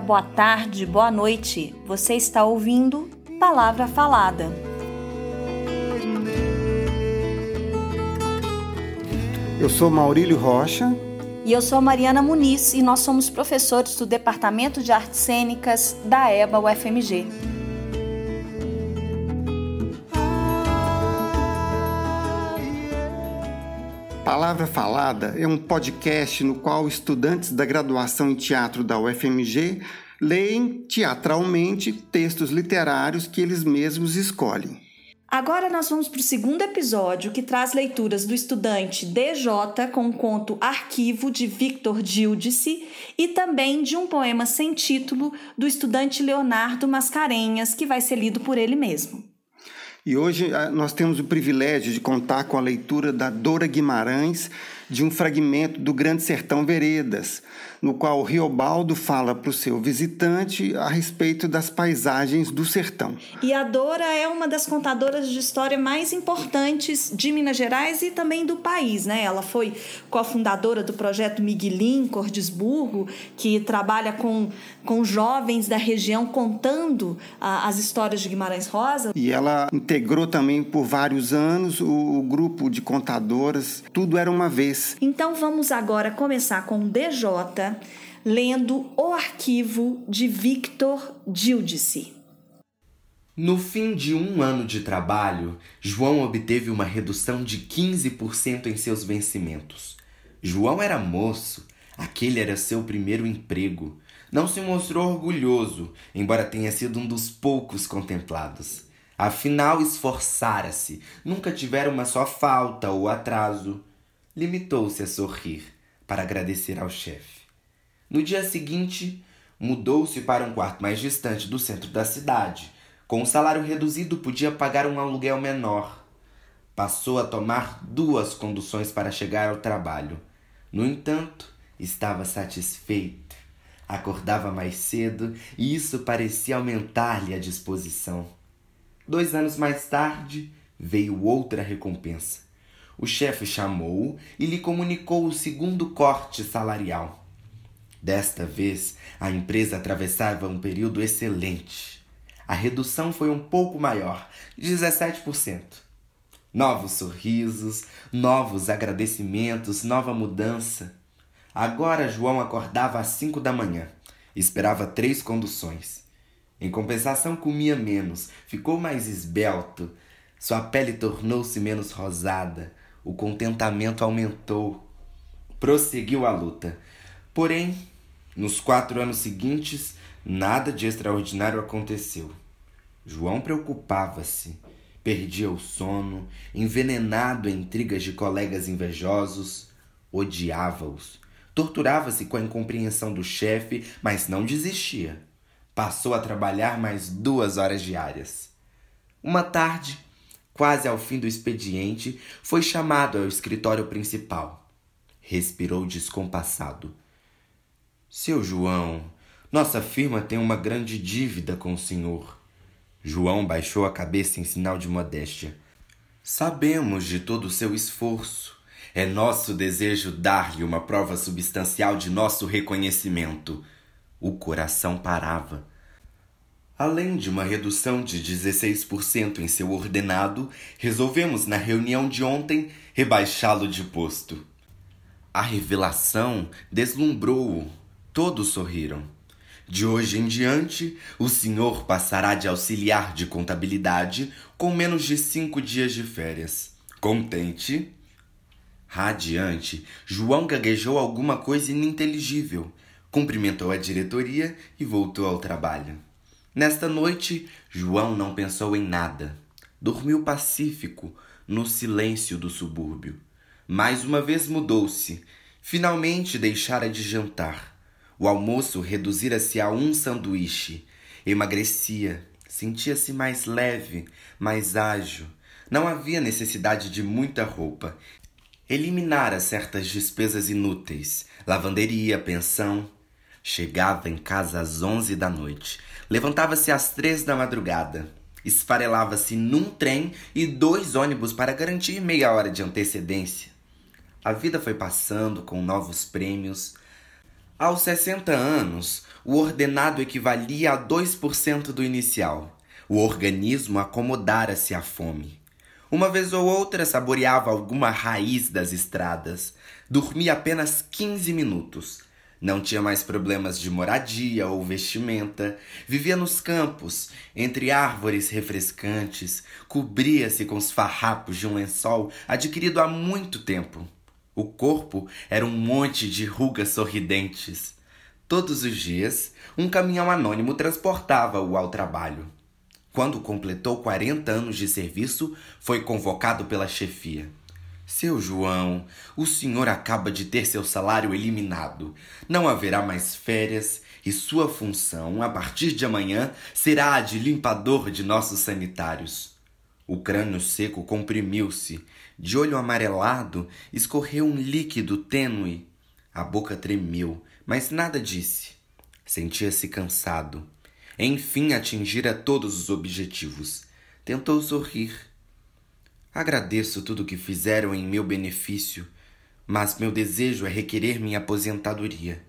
boa tarde, boa noite. Você está ouvindo Palavra Falada. Eu sou Maurílio Rocha. E eu sou Mariana Muniz e nós somos professores do Departamento de Artes Cênicas da EBA UFMG. Palavra Falada é um podcast no qual estudantes da graduação em teatro da UFMG leem teatralmente textos literários que eles mesmos escolhem. Agora nós vamos para o segundo episódio que traz leituras do estudante DJ com o conto Arquivo de Victor Gildice e também de um poema sem título do estudante Leonardo Mascarenhas, que vai ser lido por ele mesmo. E hoje ah, nós temos o privilégio de contar com a leitura da Dora Guimarães de um fragmento do Grande Sertão Veredas, no qual o Riobaldo fala para o seu visitante a respeito das paisagens do sertão. E a Dora é uma das contadoras de história mais importantes de Minas Gerais e também do país, né? Ela foi cofundadora do projeto Miguelim Cordesburgo, que trabalha com, com jovens da região contando ah, as histórias de Guimarães Rosa. E ela integrou também por vários anos o, o grupo de contadoras Tudo Era Uma Vez. Então vamos agora começar com o DJ lendo o arquivo de Victor Gildice. No fim de um ano de trabalho, João obteve uma redução de 15% em seus vencimentos. João era moço, aquele era seu primeiro emprego. Não se mostrou orgulhoso, embora tenha sido um dos poucos contemplados. Afinal, esforçara-se, nunca tivera uma só falta ou atraso. Limitou-se a sorrir para agradecer ao chefe. No dia seguinte, mudou-se para um quarto mais distante do centro da cidade. Com o salário reduzido, podia pagar um aluguel menor. Passou a tomar duas conduções para chegar ao trabalho. No entanto, estava satisfeito. Acordava mais cedo e isso parecia aumentar-lhe a disposição. Dois anos mais tarde, veio outra recompensa. O chefe chamou-o e lhe comunicou o segundo corte salarial. Desta vez, a empresa atravessava um período excelente. A redução foi um pouco maior, 17%. Novos sorrisos, novos agradecimentos, nova mudança. Agora João acordava às cinco da manhã. Esperava três conduções. Em compensação, comia menos, ficou mais esbelto. Sua pele tornou-se menos rosada o contentamento aumentou. Prosseguiu a luta. Porém, nos quatro anos seguintes, nada de extraordinário aconteceu. João preocupava-se, perdia o sono, envenenado em intrigas de colegas invejosos, odiava-os. Torturava-se com a incompreensão do chefe, mas não desistia. Passou a trabalhar mais duas horas diárias. Uma tarde, quase ao fim do expediente, foi chamado ao escritório principal. Respirou descompassado. Seu João, nossa firma tem uma grande dívida com o senhor. João baixou a cabeça em sinal de modéstia. Sabemos de todo o seu esforço. É nosso desejo dar-lhe uma prova substancial de nosso reconhecimento. O coração parava. Além de uma redução de 16% em seu ordenado, resolvemos na reunião de ontem rebaixá-lo de posto. A revelação deslumbrou-o. Todos sorriram. De hoje em diante, o senhor passará de auxiliar de contabilidade com menos de cinco dias de férias. Contente? Radiante, João gaguejou alguma coisa ininteligível, cumprimentou a diretoria e voltou ao trabalho. Nesta noite, João não pensou em nada. Dormiu pacífico no silêncio do subúrbio. Mais uma vez mudou-se. Finalmente deixara de jantar. O almoço reduzira-se a um sanduíche. Emagrecia, sentia-se mais leve, mais ágil. Não havia necessidade de muita roupa. Eliminara certas despesas inúteis, lavanderia, pensão. Chegava em casa às onze da noite Levantava-se às três da madrugada. Esfarelava-se num trem e dois ônibus para garantir meia hora de antecedência. A vida foi passando com novos prêmios. Aos 60 anos, o ordenado equivalia a 2% do inicial. O organismo acomodara-se à fome. Uma vez ou outra saboreava alguma raiz das estradas. Dormia apenas 15 minutos. Não tinha mais problemas de moradia ou vestimenta. Vivia nos campos, entre árvores refrescantes. Cobria-se com os farrapos de um lençol adquirido há muito tempo. O corpo era um monte de rugas sorridentes. Todos os dias, um caminhão anônimo transportava-o ao trabalho. Quando completou 40 anos de serviço, foi convocado pela chefia. Seu João, o senhor acaba de ter seu salário eliminado. Não haverá mais férias e sua função, a partir de amanhã, será a de limpador de nossos sanitários. O crânio seco comprimiu-se. De olho amarelado, escorreu um líquido tênue. A boca tremeu, mas nada disse. Sentia-se cansado. Enfim atingira todos os objetivos. Tentou sorrir. Agradeço tudo o que fizeram em meu benefício, mas meu desejo é requerer minha aposentadoria.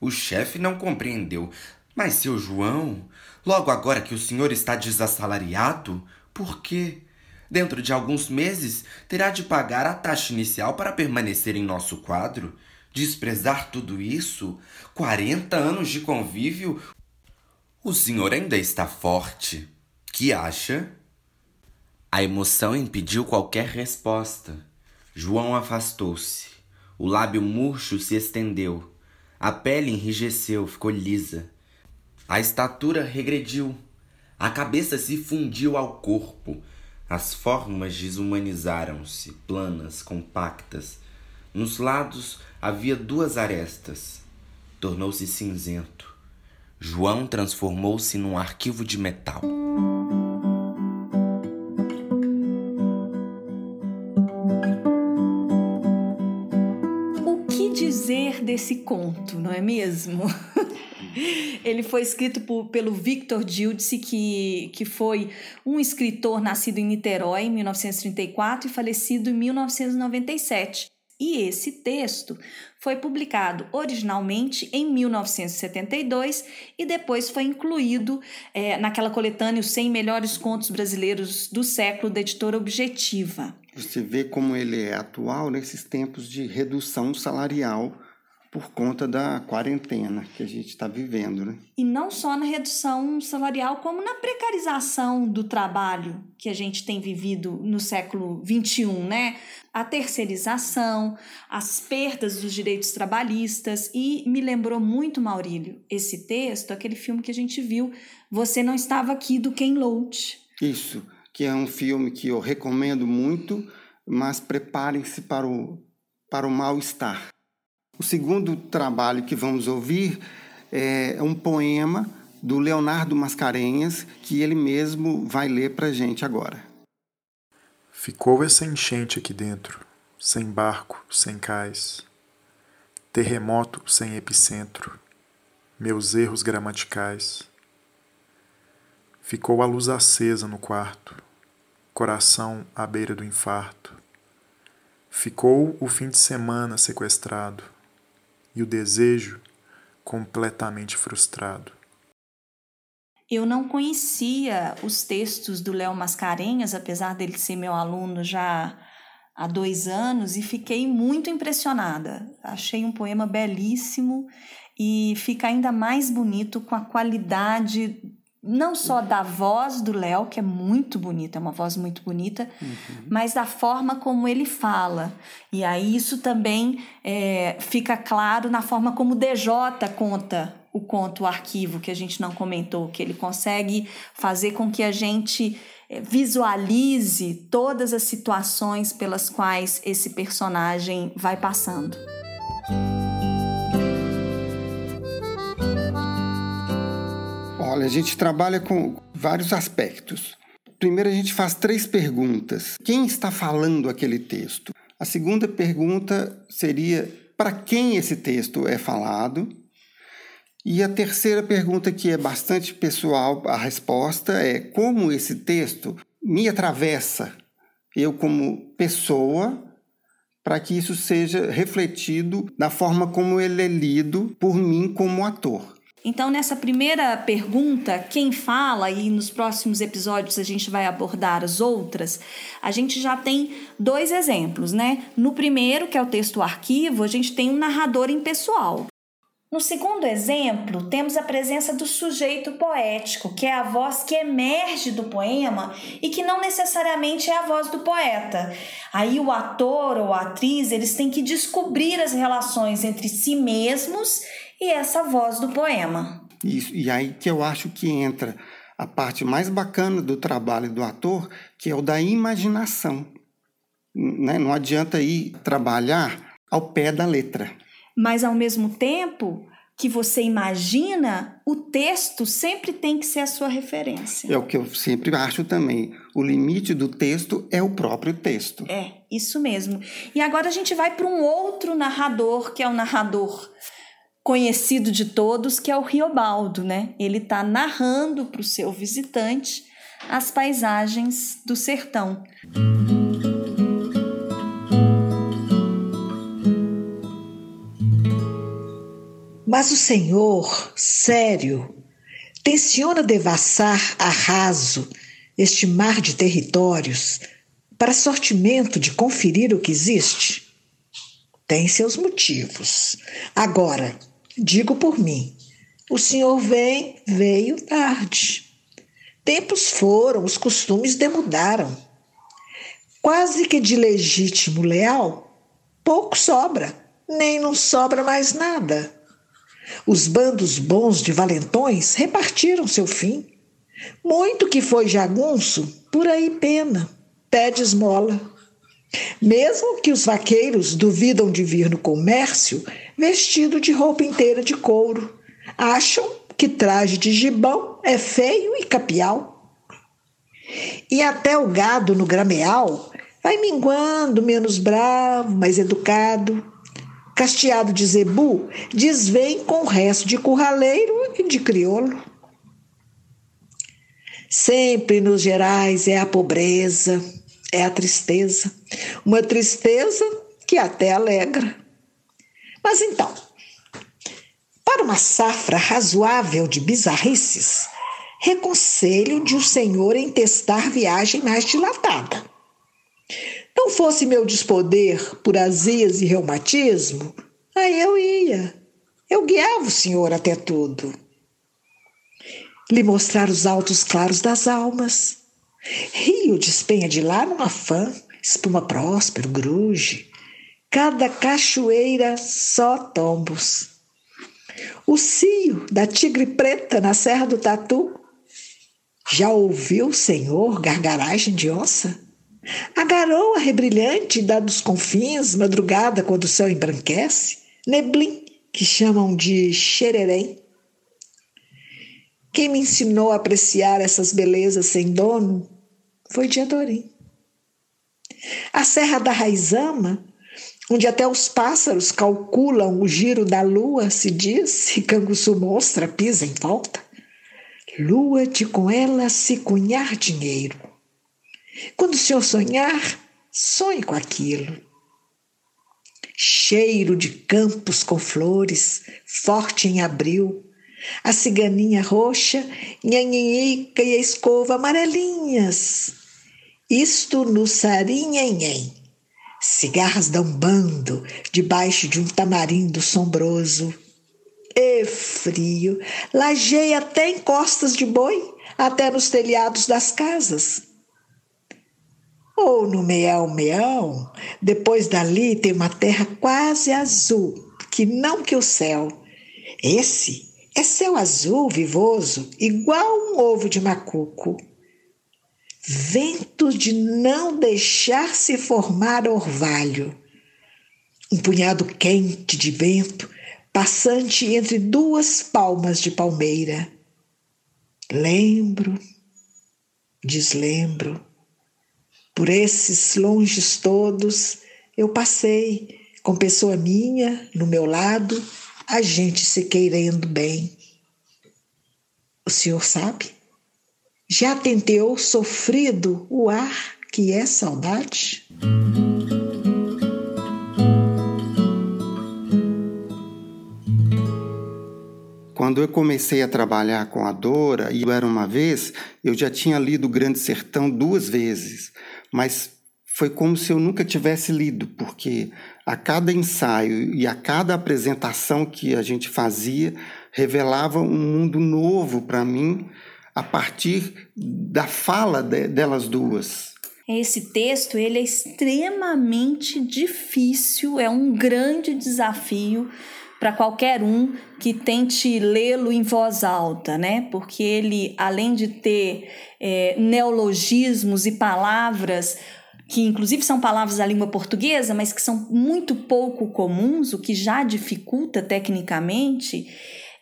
O chefe não compreendeu. Mas, seu João, logo agora que o senhor está desassalariado, por quê? Dentro de alguns meses terá de pagar a taxa inicial para permanecer em nosso quadro. Desprezar tudo isso? 40 anos de convívio, o senhor ainda está forte. Que acha? A emoção impediu qualquer resposta. João afastou-se. O lábio murcho se estendeu. A pele enrijeceu, ficou lisa. A estatura regrediu. A cabeça se fundiu ao corpo. As formas desumanizaram-se, planas, compactas. Nos lados havia duas arestas. Tornou-se cinzento. João transformou-se num arquivo de metal. Dizer desse conto, não é mesmo? Ele foi escrito por, pelo Victor Gildice, que, que foi um escritor nascido em Niterói em 1934 e falecido em 1997. E esse texto foi publicado originalmente em 1972 e depois foi incluído é, naquela coletânea Os 100 Melhores Contos Brasileiros do Século da editora Objetiva. Você vê como ele é atual nesses tempos de redução salarial por conta da quarentena que a gente está vivendo. Né? E não só na redução salarial, como na precarização do trabalho que a gente tem vivido no século XXI, né? A terceirização, as perdas dos direitos trabalhistas. E me lembrou muito, Maurílio, esse texto, aquele filme que a gente viu, Você Não Estava Aqui, do Ken Loach. Isso, que é um filme que eu recomendo muito, mas preparem-se para o, para o mal-estar o segundo trabalho que vamos ouvir é um poema do Leonardo Mascarenhas, que ele mesmo vai ler para a gente agora. Ficou essa enchente aqui dentro, sem barco, sem cais, terremoto sem epicentro, meus erros gramaticais. Ficou a luz acesa no quarto, coração à beira do infarto. Ficou o fim de semana sequestrado, e o desejo completamente frustrado. Eu não conhecia os textos do Léo Mascarenhas, apesar dele ser meu aluno já há dois anos, e fiquei muito impressionada. Achei um poema belíssimo e fica ainda mais bonito com a qualidade não só da voz do Léo, que é muito bonita, é uma voz muito bonita, uhum. mas da forma como ele fala. E aí isso também é, fica claro na forma como o DJ conta o conto, o arquivo, que a gente não comentou, que ele consegue fazer com que a gente é, visualize todas as situações pelas quais esse personagem vai passando. Olha, a gente trabalha com vários aspectos. Primeiro, a gente faz três perguntas. Quem está falando aquele texto? A segunda pergunta seria para quem esse texto é falado? E a terceira pergunta, que é bastante pessoal, a resposta é como esse texto me atravessa, eu como pessoa, para que isso seja refletido na forma como ele é lido por mim como ator. Então, nessa primeira pergunta, quem fala, e nos próximos episódios a gente vai abordar as outras, a gente já tem dois exemplos, né? No primeiro, que é o texto arquivo, a gente tem um narrador impessoal. No segundo exemplo, temos a presença do sujeito poético, que é a voz que emerge do poema e que não necessariamente é a voz do poeta. Aí o ator ou a atriz, eles têm que descobrir as relações entre si mesmos e essa voz do poema. Isso, e aí que eu acho que entra a parte mais bacana do trabalho do ator, que é o da imaginação. Né? Não adianta ir trabalhar ao pé da letra mas ao mesmo tempo que você imagina, o texto sempre tem que ser a sua referência. É o que eu sempre acho também. O limite do texto é o próprio texto. É, isso mesmo. E agora a gente vai para um outro narrador, que é o narrador conhecido de todos, que é o Riobaldo, né? Ele está narrando para o seu visitante as paisagens do sertão. Mas o Senhor, sério, tenciona devassar a raso este mar de territórios para sortimento de conferir o que existe? Tem seus motivos. Agora, digo por mim, o Senhor vem, veio tarde. Tempos foram, os costumes demudaram. Quase que de legítimo leal, pouco sobra, nem não sobra mais nada. Os bandos bons de valentões repartiram seu fim. Muito que foi jagunço, por aí pena, pede esmola. Mesmo que os vaqueiros duvidam de vir no comércio vestido de roupa inteira de couro, acham que traje de gibão é feio e capial. E até o gado no grameal vai minguando, menos bravo, mais educado, casteado de zebu, desvém com o resto de curraleiro e de crioulo. Sempre nos gerais é a pobreza, é a tristeza, uma tristeza que até alegra. Mas então, para uma safra razoável de bizarrices, reconselho de o senhor em testar viagem mais dilatada não fosse meu despoder por azias e reumatismo, aí eu ia. Eu guiava o senhor até tudo. Lhe mostrar os altos claros das almas. Rio despenha de lá num afã, espuma próspero, gruge. Cada cachoeira só tombos. O cio da tigre preta na Serra do Tatu. Já ouviu, senhor, gargaragem de onça? A garoa rebrilhante dá dos confins, madrugada quando o céu embranquece, neblim, que chamam de xererém. Quem me ensinou a apreciar essas belezas sem dono foi Diadorim. A Serra da Raizama, onde até os pássaros calculam o giro da lua, se diz, e Canguçu mostra, pisa em volta. Lua de com ela se cunhar dinheiro quando o senhor sonhar, sonhe com aquilo. Cheiro de campos com flores, forte em abril, a ciganinha roxa, nhanhinhica e a escova amarelinhas. Isto no sarinhenhen. Cigarras dão bando debaixo de um tamarindo sombroso. E frio, lajeia até em costas de boi, até nos telhados das casas ou no meião-meião, depois dali tem uma terra quase azul, que não que o céu. Esse é céu azul vivoso, igual um ovo de macuco. Vento de não deixar se formar orvalho. Um punhado quente de vento, passante entre duas palmas de palmeira. Lembro, deslembro por esses longes todos, eu passei com pessoa minha no meu lado, a gente se querendo bem. O senhor sabe? Já tenteou sofrido o ar que é saudade? quando eu comecei a trabalhar com a Dora, e era uma vez, eu já tinha lido Grande Sertão duas vezes, mas foi como se eu nunca tivesse lido, porque a cada ensaio e a cada apresentação que a gente fazia revelava um mundo novo para mim a partir da fala de, delas duas. Esse texto ele é extremamente difícil, é um grande desafio para qualquer um que tente lê-lo em voz alta, né? Porque ele, além de ter é, neologismos e palavras que inclusive são palavras da língua portuguesa, mas que são muito pouco comuns, o que já dificulta tecnicamente,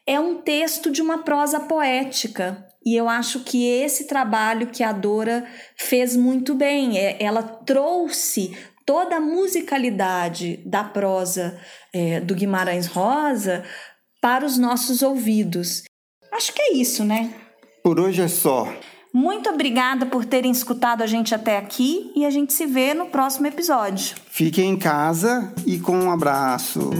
é um texto de uma prosa poética. E eu acho que esse trabalho que a Dora fez muito bem, é, ela trouxe toda a musicalidade da prosa é, do Guimarães Rosa para os nossos ouvidos. Acho que é isso, né? Por hoje é só. Muito obrigada por terem escutado a gente até aqui e a gente se vê no próximo episódio. Fiquem em casa e com um abraço.